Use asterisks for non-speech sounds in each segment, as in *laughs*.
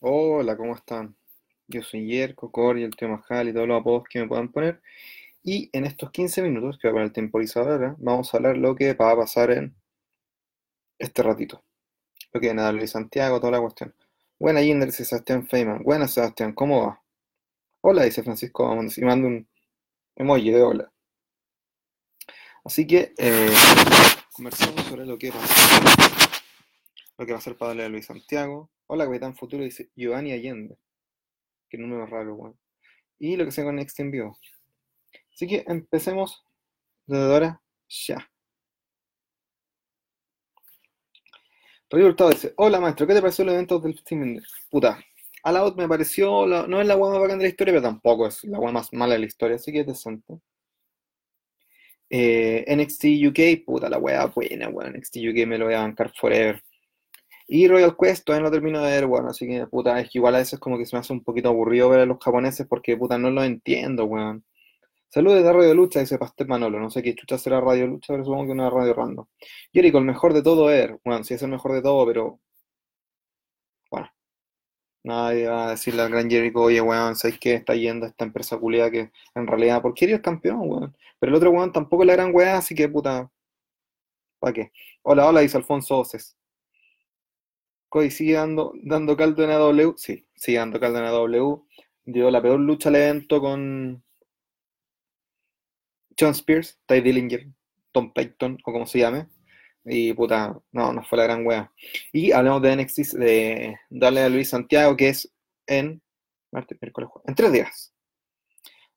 Hola, ¿cómo están? Yo soy Yerko, Cory, el tío Majal y todos los apodos que me puedan poner. Y en estos 15 minutos, que va a poner el temporizador ahora, vamos a hablar lo que va a pasar en este ratito. Lo que viene a Luis Santiago, toda la cuestión. Buena Jinder, dice Sebastián Feynman. Buena Sebastián, ¿cómo va? Hola, dice Francisco y manda un emoji de hola. Así que eh, conversamos sobre lo que pasa. Lo que va a ser para darle a Luis Santiago. Hola, Capitán Futuro, dice Giovanni Allende. Que número raro, weón. Y lo que se con Next en vivo. Así que empecemos desde ahora ya. Hurtado dice, hola maestro, ¿qué te pareció el evento del Steam Puta, a la me pareció, no es la hueá más bacán de la historia, pero tampoco es la hueá más mala de la historia, así que es decente. Eh, NXT UK, puta, la hueá buena, weón. NXT UK me lo voy a bancar forever. Y Royal Quest todavía no termino de ver, bueno, así que puta, es que igual a veces como que se me hace un poquito aburrido ver a los japoneses porque puta no lo entiendo, weón. Saludos de Radio Lucha, dice Pastel Manolo. No sé qué chucha será Radio Lucha, pero supongo que una radio random. Jericho, el mejor de todo es, bueno, sí es el mejor de todo, pero bueno, nadie va a decirle al gran Jericho, oye, weón, ¿sabes qué? Está yendo esta empresa culiada que en realidad, ¿por qué eres campeón, weón? Pero el otro weón tampoco es la gran weá, así que puta, ¿para qué? Hola, hola, dice Alfonso Oces. Cody sigue dando, dando caldo en AW. Sí, sigue dando caldo en AW. Dio la peor lucha al evento con John Spears, Ty Dillinger, Tom Payton o como se llame. Y puta, no, no fue la gran wea. Y hablamos de NXT, de darle a Luis Santiago, que es en martes, miércoles, jueves, en tres días.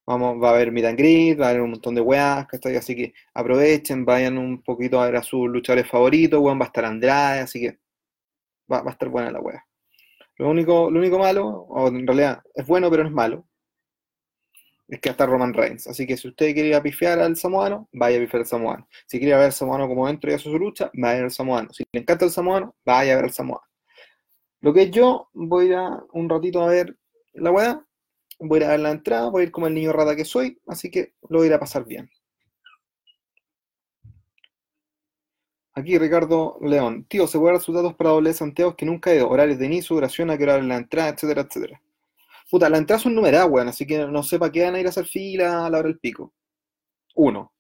Vamos, va a haber meet and va a haber un montón de weas. Así que aprovechen, vayan un poquito a ver a sus luchadores favoritos, weón, va a estar Andrade, así que va, a estar buena la wea. Lo único, lo único malo, o en realidad es bueno pero no es malo, es que hasta Roman Reigns. Así que si usted quiere ir a pifiar al samoano, vaya a pifiar al samoano. Si quiere ver al samoano como dentro y hace su lucha, vaya a al samoano. Si le encanta el samoano, vaya a ver al samoano. Lo que yo voy a ir a un ratito a ver la weá, voy a ir a ver la entrada, voy a ir como el niño rata que soy, así que lo voy a ir a pasar bien. Aquí Ricardo León. Tío, ¿se puede dar sus datos para doble Santiago que nunca he ido? Horarios de inicio, duración, a qué hora es la entrada, etcétera, etcétera. Puta, la entrada son numeradas, weón, así que no sé para qué van a ir a hacer fila a la hora del pico. Uno.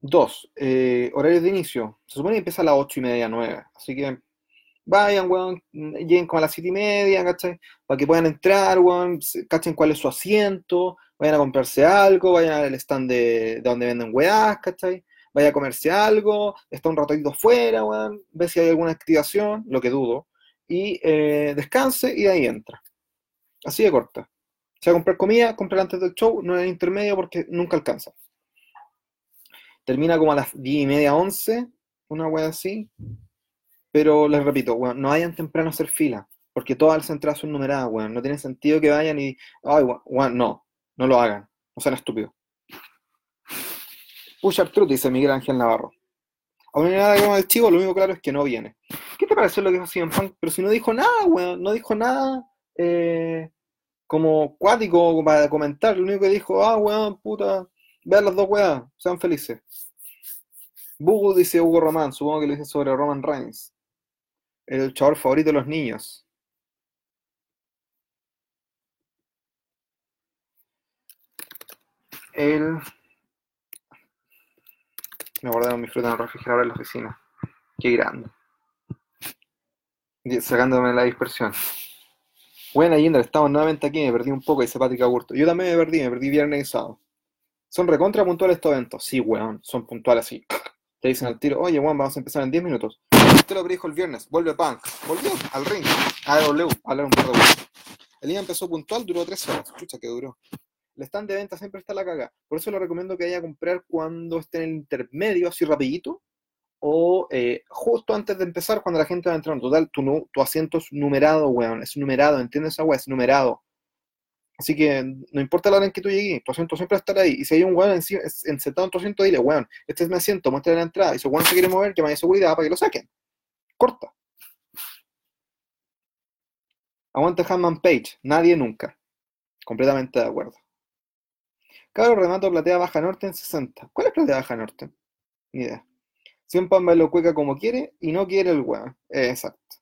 Dos. eh, horarios de inicio. Se supone que empieza a las ocho y media, nueve. Así que vayan, weón, lleguen como a las siete y media, ¿cachai? Para que puedan entrar, weón, cachen cuál es su asiento, vayan a comprarse algo, vayan al stand de, de donde venden weás, ¿cachai? Vaya a comerse algo, está un ratito fuera, weón, ve si hay alguna activación, lo que dudo, y eh, descanse y ahí entra. Así de corta. Si va a comprar comida, comprar antes del show, no en el intermedio porque nunca alcanza. Termina como a las 10 y media, 11, una wea así. Pero les repito, weón, no vayan temprano a hacer fila, porque todas las entradas son numeradas, weón. No tiene sentido que vayan y. Ay, weón, weón, no, no lo hagan. No sean estúpidos. Push Up Truth, dice Miguel Ángel Navarro. No hay nada como el chivo, lo único claro es que no viene. ¿Qué te pareció lo que dijo CM Punk? Pero si no dijo nada, weón, no dijo nada eh, como cuático para comentar. Lo único que dijo, ah, weón, puta, vean las dos weas, sean felices. Bugu dice Hugo Román, supongo que lo dice sobre Roman Reigns. El luchador favorito de los niños. El. Me guardaron mi fruta en el refrigerador en la oficina. Qué grande. Sacándome la dispersión. Buena, Yindra, estamos nuevamente aquí. Me perdí un poco, dice Patrick Agurto. Yo también me perdí, me perdí viernes y sábado. ¿Son recontra puntuales estos eventos? Sí, weón, son puntuales así. Te dicen al tiro, oye, weón, vamos a empezar en 10 minutos. Usted lo predijo el viernes, vuelve Punk. Volvió al ring, a W, a hablar un par de weón. El día empezó puntual, duró 3 horas. Escucha que duró. El stand de venta siempre está la caga. Por eso le recomiendo que vaya a comprar cuando esté en el intermedio, así rapidito, o eh, justo antes de empezar, cuando la gente va entrando. Total, tu, asiento es numerado, weón. Es numerado, ¿entiendes esa weá? Es numerado. Así que no importa la hora en que tú llegues, tu asiento siempre va a estar ahí. Y si hay un weón encima- sentado en tu asiento, dile, weón, este es mi asiento, muestra la entrada. Y si el weón se quiere mover, que vaya a seguridad para que lo saquen. Corta. Aguante Hanman Page. Nadie nunca. Completamente de acuerdo. Cabro remato platea baja norte en 60. ¿Cuál es platea baja norte? Ni idea. Siempre me lo cueca como quiere y no quiere el weón. Eh, exacto.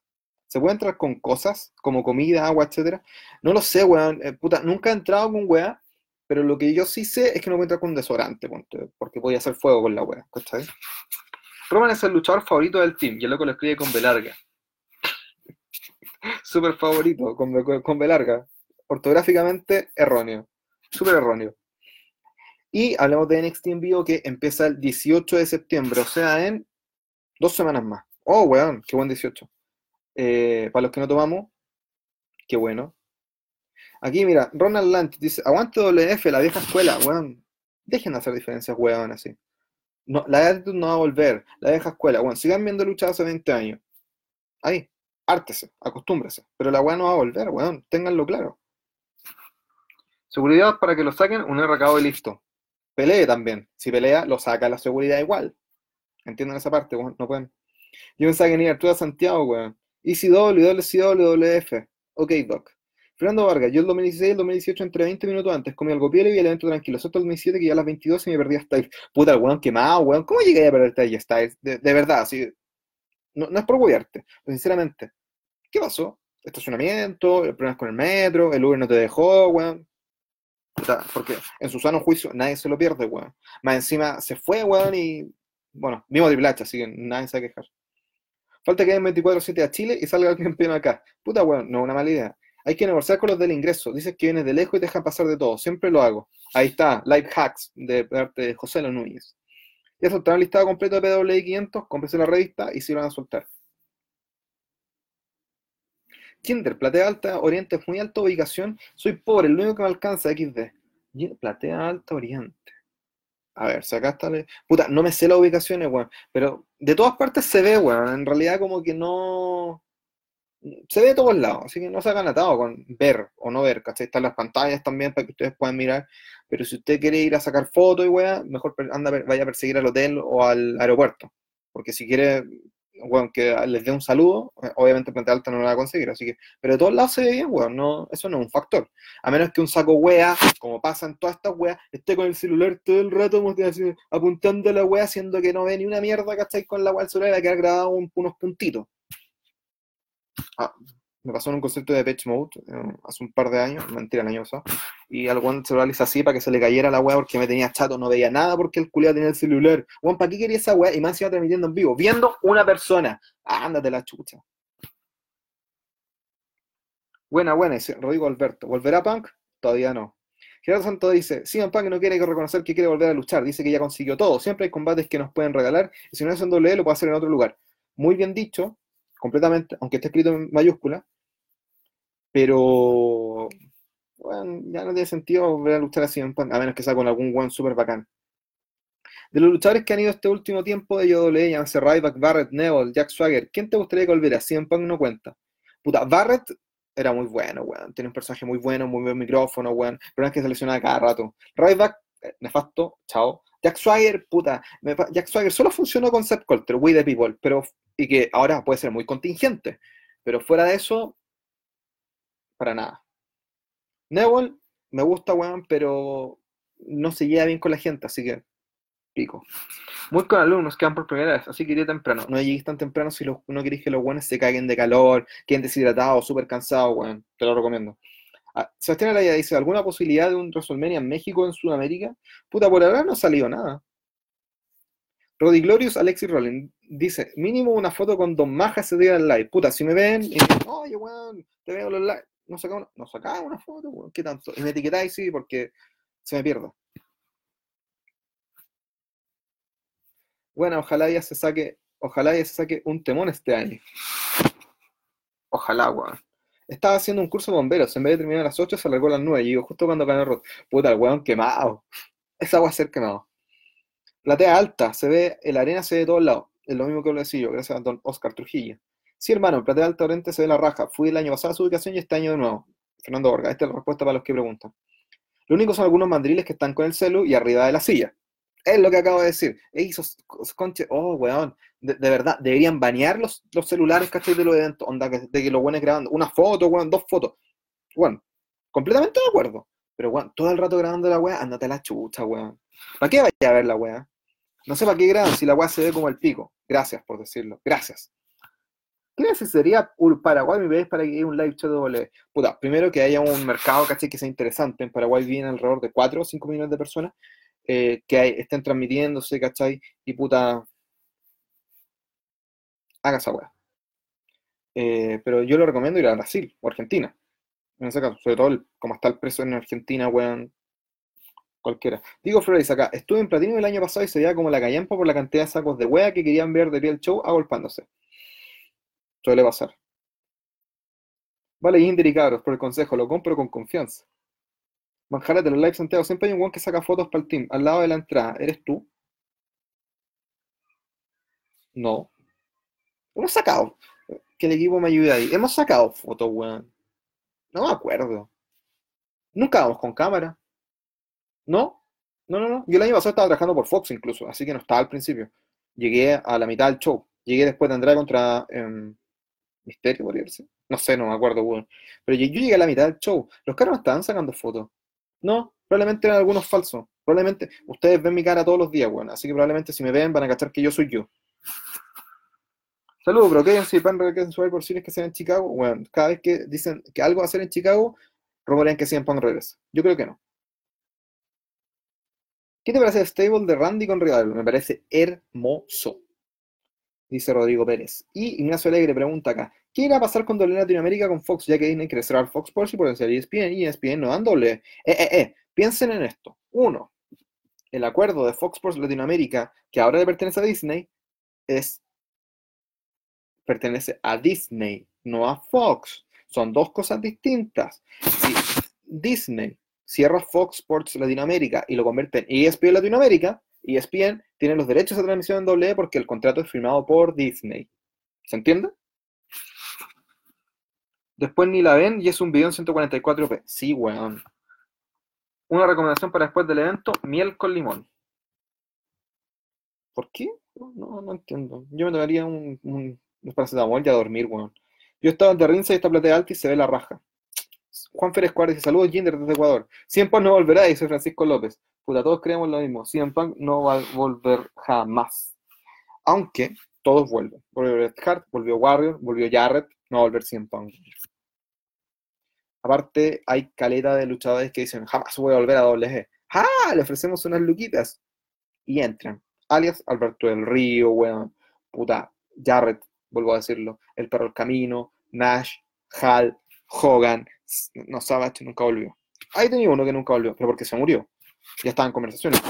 ¿Se puede entrar con cosas como comida, agua, etcétera? No lo sé, weón. Eh, puta, nunca he entrado con weá, pero lo que yo sí sé es que no puedo entrar con desodorante, porque podía hacer fuego con la weá, ¿cachai? Roman es el luchador favorito del team, y el loco lo escribe con B larga. *laughs* Súper favorito, con con B larga. Ortográficamente erróneo. Súper erróneo. Y hablamos de NXT en vivo que empieza el 18 de septiembre, o sea, en dos semanas más. Oh, weón, qué buen 18. Eh, para los que no tomamos, qué bueno. Aquí, mira, Ronald Lant dice, aguante WF, la vieja escuela, weón. Dejen de hacer diferencias, weón, así. No, la actitud no va a volver, la vieja escuela, weón. Sigan viendo luchas hace 20 años. Ahí, ártese, acostúmbrese. Pero la weón no va a volver, weón, ténganlo claro. Seguridad para que lo saquen, un RKO y listo. Pelee también. Si pelea, lo saca la seguridad igual. Entienden esa parte, weón, no pueden. Yo pensaba que ni Arturo Santiago, weón. ECW, WCW. Ok, Doc. Fernando Vargas, yo el 2016 y el 2018 entre 20 minutos antes comí algo piel y vi el evento tranquilo. Excepto el 2017 que ya a las 22 y me perdí a Styles. Puta, el weón quemado, weón. ¿Cómo llegué a perderte a Styles? De, verdad, así. No, no es por guiarte, sinceramente. ¿Qué pasó? Estacionamiento, problemas con el metro, el Uber no te dejó, weón. Porque en su sano juicio nadie se lo pierde, weón. Más encima se fue, weón, y bueno, mismo H, así que nadie se va a quejar. Falta que den 24-7 a Chile y salga el campeón acá. Puta, weón, no es una mala idea. Hay que negociar con los del ingreso. Dices que vienes de lejos y te dejan pasar de todo. Siempre lo hago. Ahí está, Live Hacks de parte de José Lo Núñez. Ya soltaron el listado completo de PWI 500, cómprese la revista y si van a soltar. Kinder, platea alta, oriente, muy alta ubicación. Soy pobre, el único que me alcanza XD. Platea alta, oriente. A ver, si acá está. Puta, no me sé las ubicaciones, weón. Pero de todas partes se ve, weón. En realidad, como que no. Se ve de todos lados, así que no se hagan atado con ver o no ver, ¿cachai? Están las pantallas también para que ustedes puedan mirar. Pero si usted quiere ir a sacar fotos y weón, mejor anda, vaya a perseguir al hotel o al aeropuerto. Porque si quiere que les dé un saludo, obviamente Planta Alta no lo va a conseguir, así que, pero de todos lados se ve bien, weón, no, eso no es un factor. A menos que un saco wea, como pasa en todas estas weas, esté con el celular todo el rato apuntando a la wea, haciendo que no ve ni una mierda, ¿cachai? Con la wea del celular, que ha grabado unos puntitos. Ah, me pasó en un concepto de Patch Mode eh, hace un par de años, mentira, el año pasado, y al weón se lo hizo así para que se le cayera la weá porque me tenía chato, no veía nada porque el culiado tenía el celular. Weón, ¿para qué quería esa weá? Y más iba transmitiendo en vivo, viendo una persona. ándate la chucha. Buena, buena, dice Rodrigo Alberto. ¿Volverá Punk? Todavía no. Gerardo Santo dice, en Punk no quiere reconocer que quiere volver a luchar, dice que ya consiguió todo, siempre hay combates que nos pueden regalar, y si no es en doble lo puede hacer en otro lugar. Muy bien dicho, completamente, aunque esté escrito en mayúscula, pero bueno, ya no tiene sentido volver a luchar así, a menos que sea con algún one super bacán. De los luchadores que han ido este último tiempo de IWE, llámese Ryback, Barrett, Neville, Jack Swagger, ¿quién te gustaría que volviera? CM Punk no cuenta. Puta, Barrett era muy bueno, weón. Tiene un personaje muy bueno, muy buen micrófono, weón. Pero es que se lesionaba cada rato. Ryback, eh, nefasto, chao. Jack Swagger, puta. Jack Swagger solo funcionó con Seth Colter, We the People, pero, y que ahora puede ser muy contingente. Pero fuera de eso, para nada. Neville, me gusta, weón, pero no se lleva bien con la gente, así que pico. Muy con alumnos que van por primera vez, así que iría temprano. No llegues tan temprano si no querés que los buenos se caigan de calor, queden deshidratados, súper cansados, weón. Te lo recomiendo. Ah, Sebastián Araya dice, ¿alguna posibilidad de un WrestleMania en México en Sudamérica? Puta, por ahora no ha salido nada. Rodi Glorious, Alexis Rollins, dice, mínimo una foto con Don Maja ese día en live. Puta, si me ven y oye, weón, te veo en live no sacaba una, no sacaba una foto, ¿qué tanto? Y me etiquetáis, sí, porque se me pierde. Bueno, ojalá ya se saque, ojalá ya se saque un temón este año. Ojalá, weón. Estaba haciendo un curso de bomberos, en vez de terminar a las 8 se alargó a las 9, y digo, justo cuando ganó Rod. Puta, el weón quemado. Esa va a ser quemado. Platea alta, se ve, la arena se ve de todos lados. Es lo mismo que lo decía yo, gracias a don Oscar Trujillo. Sí, hermano, en Platea Alta Oriente se ve la raja. Fui el año pasado a su ubicación y este año de nuevo. Fernando Borga, esta es la respuesta para los que preguntan. Lo único son algunos mandriles que están con el celu y arriba de la silla. Es lo que acabo de decir. esos conche, oh, weón. De, verdad, deberían banear los, los celulares, ¿cachai? De los eventos. Onda, de que los buenos grabando. Una foto, weón, dos fotos. Bueno, completamente de acuerdo. Pero, weón, todo el rato grabando la weá, andate a la chucha, weón. ¿Para qué vaya a ver la weá? No sé para qué graban si la weá se ve como el pico. Gracias por decirlo. Gracias. ¿Qué sería Paraguay mi país para que haya un live chat de W? Puta, primero que haya un mercado, ¿cachai? Que sea interesante. En Paraguay vienen alrededor de 4 o 5 millones de personas eh, que estén transmitiéndose, ¿cachai? Y puta, haga esa weá. Eh, pero yo lo recomiendo ir a Brasil o Argentina. En ese caso, sobre todo como está el precio en Argentina, weón, cualquiera. Digo Flores acá, estuve en Platino el año pasado y se veía como la callampa por la cantidad de sacos de wea que querían ver de pie el show agolpándose. Suele pasar. Vale, Inder y cabros, por el consejo, lo compro con confianza. Manjarate, los live Santiago, siempre hay un weón que saca fotos para el team, al lado de la entrada. ¿Eres tú? No. Hemos sacado. Que el equipo me ayude ahí. Hemos sacado fotos, weón. No me acuerdo. Nunca vamos con cámara. ¿No? No, no, no. Yo el año pasado estaba trabajando por Fox incluso, así que no estaba al principio. Llegué a la mitad del show. Llegué después de Andrade contra em, Misterio, podría ser. No sé, no me acuerdo, weón. Pero yo, llegué a la mitad del show. Los caras no estaban sacando fotos. No, probablemente eran algunos falsos. Probablemente, ustedes ven mi cara todos los días, weón. Así que probablemente si me ven van a cachar que yo soy yo. Saludos, bro. ¿Qué si pan que suave por cines que sean en Chicago? Bueno, cada vez que dicen que algo va a ser en Chicago, rumorean que CM Punk regresa. Yo creo que no. ¿Qué te parece el stable de Randy con Rival? Me parece hermoso. Dice Rodrigo Pérez. Y Ignacio Alegre pregunta acá: ¿Qué irá a pasar con doble Latinoamérica con Fox? Ya que Disney quiere cerrar Fox Sports y potenciar ESPN y ESPN no dan doble. Eh, eh, eh. Piensen en esto. Uno, el acuerdo de Fox Sports Latinoamérica, que ahora le pertenece a Disney, es pertenece a Disney, no a Fox. Son dos cosas distintas. Si Disney cierra Fox Sports Latinoamérica y lo convierte en ESPN Latinoamérica, ESPN tiene los derechos de transmisión en doble porque el contrato es firmado por Disney. ¿Se entiende? Después ni la ven y es un video en 144p. Sí, weón. Una recomendación para después del evento, miel con limón. ¿Por qué? No, no entiendo. Yo me tomaría un, un es paracetamol y a dormir, weón. Yo estaba en Terrinza y esta platea alta y se ve la raja. Juan Férez Cuárez dice, saludos Jinder desde Ecuador. Punk no volverá, dice Francisco López. Puta, todos creemos lo mismo. Cien Punk no va a volver jamás. Aunque todos vuelven. Volvió Bret Hart, volvió Warrior, volvió Jarrett, no va a volver Cien Punk. Aparte, hay caleta de luchadores que dicen, jamás voy a volver a WG. ¡Ah! Le ofrecemos unas luquitas. Y entran. Alias Alberto del Río, weón. Puta, Jarrett, vuelvo a decirlo, El Perro del Camino, Nash, Hal, Hogan, no Savage nunca volvió. Ahí tenía uno que nunca volvió, pero porque se murió. Ya estaba en conversaciones.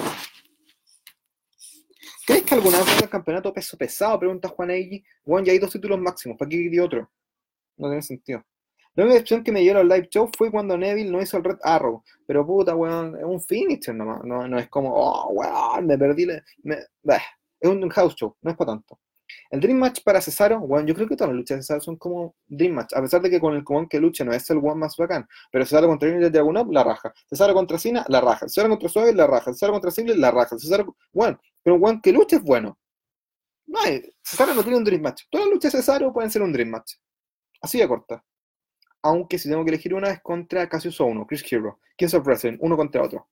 ¿Crees que alguna vez el campeonato peso pesado? Pregunta Juan Eiji. Bueno, ya hay dos títulos máximos, ¿para qué quiere otro? No tiene sentido. La única excepción que me dio al live show fue cuando Neville no hizo el Red Arrow. Pero puta, weón, es un finisher nomás. No, no es como, oh, weón, me perdí. Es un house show, no es para tanto. El Dream Match para Cesaro, bueno, yo creo que todas las luchas de Cesaro son como Dream Match, a pesar de que con el común que lucha no es el one más bacán, pero Cesaro contra Junior Dragunov, la raja. Cesaro contra Cena, la raja. Cesaro contra Suave, la raja. Cesaro contra Single, la raja. Cesaro, bueno, pero un one que lucha es bueno. No hay, Cesaro no tiene un Dream Match. Todas las luchas de Cesaro pueden ser un Dream Match. Así de corta. Aunque si tengo que elegir una es contra Cassius 1, Chris Hero, Kings of Wrestling, uno contra otro.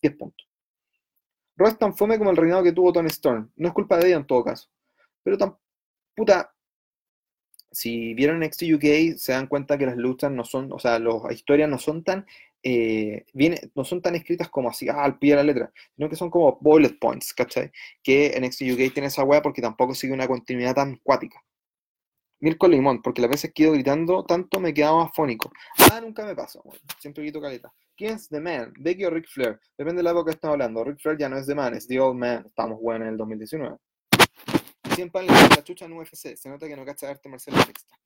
10 puntos. Es tan fome como el reinado que tuvo Tony Storm. No es culpa de ella en todo caso. Pero tan, puta, si vieron NXT UK, se dan cuenta que las luchas no son, o sea, las historias no son tan, eh, no son tan escritas como así, ah, al pie de la letra, sino que son como bullet points, ¿cachai? Que NXT UK tiene esa weá porque tampoco sigue una continuidad tan cuática. Mirko Limón, porque las veces que he ido gritando tanto me quedaba afónico. Ah, nunca me pasa, siempre grito caleta. ¿Quién es The Man? ¿Becky o Ric Flair? Depende de la época que estamos hablando. Ric Flair ya no es The Man, es The Old Man. Estamos buenos en el 2019. Siempre le la chucha en UFC. Se nota que no cacha arte marcial mixta.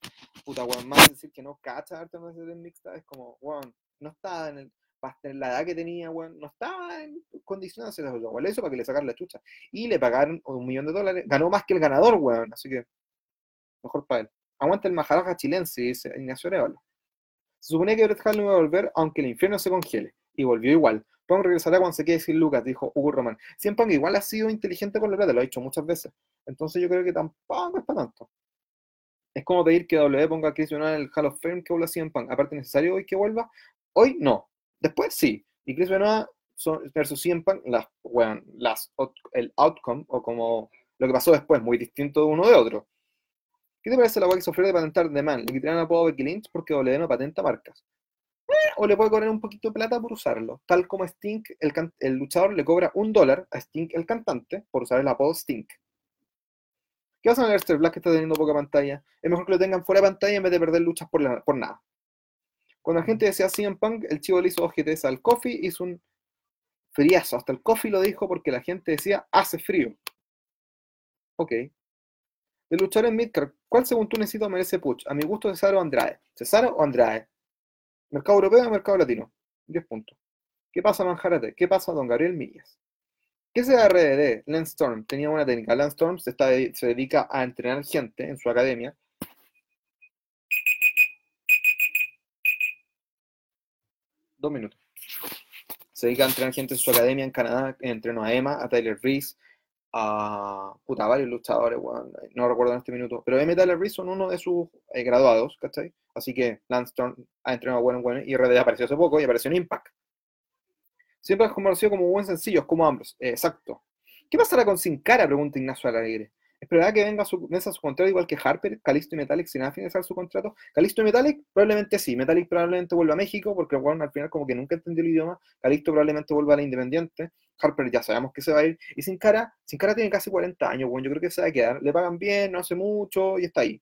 Puta, weón, más decir que no cacha arte marcial mixta es como, weón, no estaba en el. En la edad que tenía, weón, no estaba en condiciones de hacer eso, weón. Eso para que le sacaran la chucha. Y le pagaron un millón de dólares. Ganó más que el ganador, weón. Así que, mejor para él. Aguanta el majaraja chilense, dice Ignacio Arevalo. Se suponía que Bret Hart no iba a volver aunque el infierno se congele. Y volvió igual. Pong regresará cuando se quede sin Lucas, dijo Hugo Román. Pong igual ha sido inteligente con la plata, lo ha dicho muchas veces. Entonces yo creo que tampoco es para tanto. Es como pedir que W ponga a Chris Benoit en el Hall of Fame que vuelva a Punk. Aparte, ¿necesario hoy que vuelva? Hoy no. Después sí. Y Chris Benoit versus CM Punk, las, el outcome, o como lo que pasó después, muy distinto de uno de otro. ¿Qué te parece la weá que se de patentar The Man? Le quitaron a Becky Lynch porque W no patenta marcas. O le puede cobrar un poquito de plata por usarlo. Tal como Stink, el, el luchador le cobra un dólar a Stink, el cantante, por usar el apodo Stink. ¿Qué pasa con Aleister Black que está teniendo poca pantalla? Es mejor que lo tengan fuera de pantalla en vez de perder luchas por, nada. Cuando la gente decía CM Punk, el chivo le hizo GTS al Coffee, hizo un friazo. Hasta el Coffee lo dijo porque la gente decía, hace frío. Ok. De luchar en Midcard, ¿cuál según tú necesito merece push? A mi gusto, Cesaro o Andrade. ¿Cesaro o Andrade? ¿Mercado europeo o mercado latino? 10 puntos. ¿Qué pasa, Manjarate? ¿Qué pasa, don Gabriel Millas? ¿Qué es RDD? Lance Storm tenía una técnica. Lance Storm se, se dedica a entrenar gente en su academia. Dos minutos. Se dedica a entrenar gente en su academia en Canadá. Entrenó a Emma, a Tyler Reese, a puta, varios luchadores, no recuerdo en este minuto. Pero y Tyler son uno de sus eh, graduados, ¿cachai? Así que Lance ha entrenado bueno, bueno. Y RDD apareció hace poco y apareció en Impact. Siempre es conocido como buen sencillo, como Ambrose. exacto. ¿Qué pasará con Sin Cara? Pregunta Ignacio Alegre. ¿Esperará que venga su, mesa su contrato igual que Harper, Calisto y Metallic sin finalizar su contrato? Calisto y Metallic probablemente sí. Metallic probablemente vuelva a México porque bueno, al final como que nunca entendió el idioma. Calisto probablemente vuelva a la Independiente. Harper ya sabemos que se va a ir. Y Sin Cara, Sin Cara tiene casi 40 años. Bueno, yo creo que se va a quedar. Le pagan bien, no hace mucho y está ahí.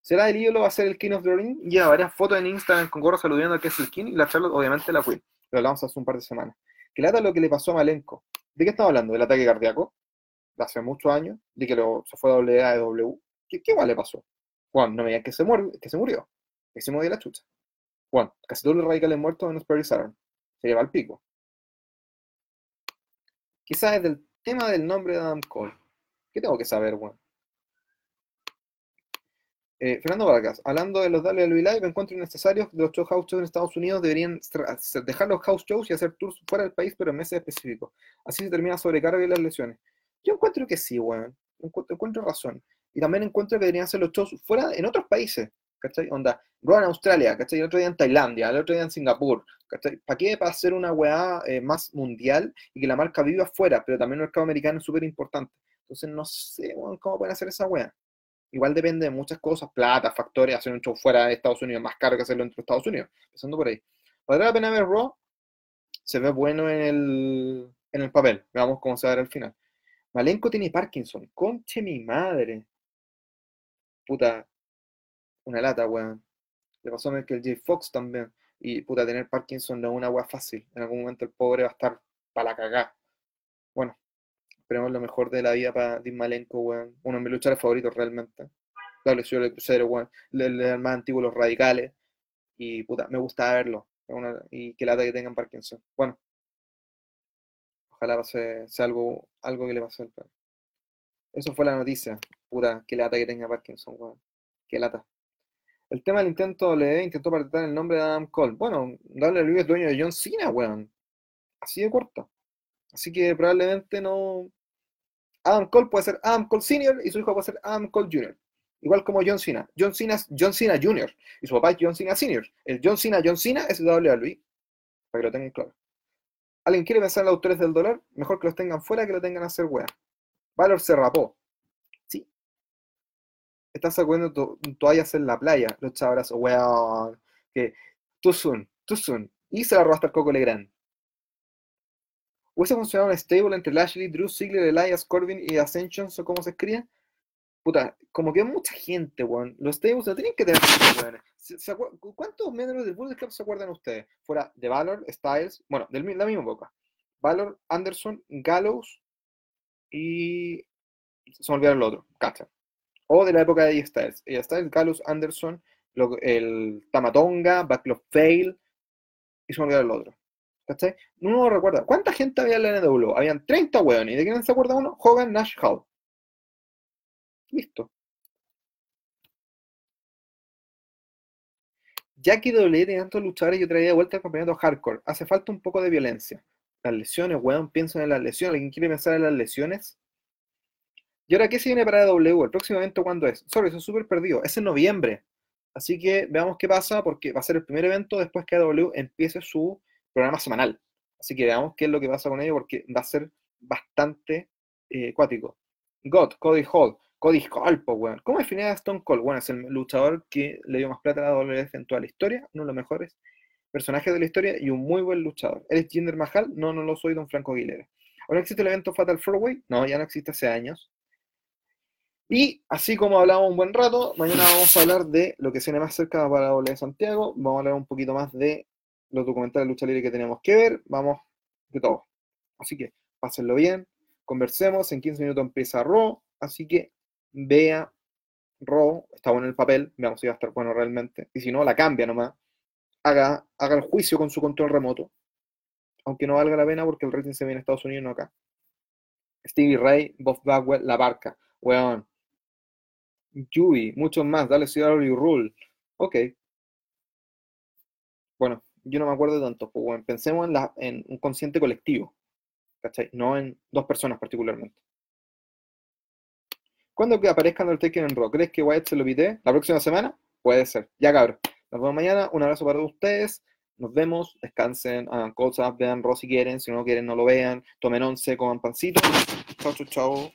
¿Será el ídolo? ¿Va a ser el King of the Ring? Varias fotos en Instagram con gorro saludando a que es el King y la Charlotte obviamente la Queen lo hablamos hace un par de semanas. Que lata lo que le pasó a Malenko. ¿De qué estamos hablando? ¿Del ataque cardíaco? De hace muchos años, de que lo, se fue a W. ¿Qué, qué le pasó? Juan, no me digan que se, que se murió, que se murió la chucha. Juan, casi todos los radicales muertos menos Perry Saturn. Se lleva al pico. Quizás es del tema del nombre de Adam Cole. ¿Qué tengo que saber, Juan? Eh, Fernando Vargas, hablando de los WWE Live, encuentro innecesarios de los show house shows en Estados Unidos, deberían dejar los house shows y hacer tours fuera del país, pero en meses específicos. Así se termina sobrecarga y las lesiones. Yo encuentro que sí, weón. Encuentro, razón. Y también encuentro que deberían hacer los shows fuera en otros países. ¿Cachai? Onda, Raw en Australia, ¿cachai? El otro día en Tailandia, el otro día en Singapur, ¿cachai? ¿Para qué? Para hacer una weá eh, más mundial y que la marca viva afuera, pero también el mercado americano es súper importante. Entonces no sé, weón, cómo pueden hacer esa weá igual depende de muchas cosas, plata, factores, hacer un show fuera de Estados Unidos más caro que hacerlo dentro de Estados Unidos, empezando por ahí. ¿Valdrá la pena ver Raw? Se ve bueno en el, en el papel, veamos cómo se va a ver al final. Malenko tiene Parkinson, conche mi madre. Puta, una lata, weón. Le pasó a que el J. Fox también. Y puta, tener Parkinson no es una weá fácil. En algún momento el pobre va a estar para la cagá. Bueno, Esperemos lo mejor de la vida para Dean Malenko, weón. Uno de mis luchadores favoritos realmente. La lesión del crucero, weón. El, más antiguo, los radicales. Y puta, me gusta verlo. y que lata que tengan Parkinson. Bueno. Ojalá pase, sea algo, algo que le pase al perro. Eso fue la noticia. Puta, que lata que tenga Parkinson, weón. Qué lata. El tema del intento le intentó patentar el nombre de Adam Cole. Bueno, Dale es dueño de John Cena, weón. Así de corto. Así que probablemente no. Adam Cole puede ser Adam Cole Senior y su hijo puede ser Adam Cole Jr. Igual como John Cena. John Cena es John Cena Jr. y su papá es John Cena Senior. El John Cena John Cena es WWE. Para que lo tengan claro. ¿Alguien quiere pensar en los autores del dólar? Mejor que los tengan fuera que lo tengan a hacer wea. Valor se rapó. Sí. Estás sacando toallas en la playa. Los chavos, weón. Que too soon. Y se la robaste al Coco Legrand. ¿Hubiese funcionado un stable entre Lashley, Drew Ziggler, Elias, Corbin y Ascension, o cómo se escribe? Puta, como que mucha gente, weón. Los stables no tienen que tener ¿Cuántos miembros del Bullet Club se acuerdan ustedes? Fuera de Valor, Styles, bueno, de la misma boca. Valor, Anderson, Gallows y. Se me olvidaron el otro, Cacha. O de la época de Styles. Styles, Gallows, Anderson, el Tamatonga, Backlog Fail y se me olvidaron el otro. ¿Cachai? No recuerda. ¿Cuánta gente había en la NW? Habían 30 hueones. ¿Y de quién se acuerda uno? Hogan Nash Hall. Listo. Jackie W tenía tantos luchadores yo traía de vuelta el campeonato hardcore. Hace falta un poco de violencia. Las lesiones, weón, pienso en las lesiones. ¿Alguien quiere pensar en las lesiones? ¿Y ahora qué se viene para W? ¿El próximo evento cuándo es? Sorry, eso es súper perdido. Es en noviembre. Así que veamos qué pasa, porque va a ser el primer evento después que W empiece su programa semanal. Así que veamos qué es lo que pasa con ello porque va a ser bastante eh, cuático. God, Cody Hall. Cody Skull, po, weón. ¿Cómo definía a Stone Cold? Bueno, es el luchador que le dio más plata a la WWF en toda la historia, uno de los mejores personajes de la historia y un muy buen luchador. ¿Eres Jinder Mahal? No, no lo soy, don Franco Aguilera. ¿Ahora existe el evento Fatal Four Way? No, ya no existe hace años. Y así como hablamos un buen rato, mañana vamos a hablar de lo que viene más cerca para la de Santiago. Vamos a hablar un poquito más de los documentales de lucha libre que tenemos que ver. Vamos de todo. Así que pásenlo bien, conversemos. En 15 minutos empieza Raw. Así que vea Raw, está bueno el papel, veamos si va a estar bueno realmente. Y si no, la cambia nomás. Haga, haga el juicio con su control remoto. Aunque no valga la pena porque el rating se ve en Estados Unidos, no acá. Stevie Ray, Bob Bagwell, La Barca. Weón. Yui, muchos más. Dale CW Rule. Ok. Bueno, yo no me acuerdo tanto. Pues, bueno, pensemos en, la, en un consciente colectivo. ¿Cachai? No en dos personas particularmente. ¿Cuándo que aparezca Undertaker en Raw? ¿Crees que Wyatt se lo pide? ¿La próxima semana? Puede ser. Ya cabrón. Nos vemos mañana. Un abrazo para ustedes. Nos vemos. Descansen, hagan cosas, vean Raw si quieren. Si no quieren, no lo vean. Tomen once, coman pancito. Chao, chao, chao.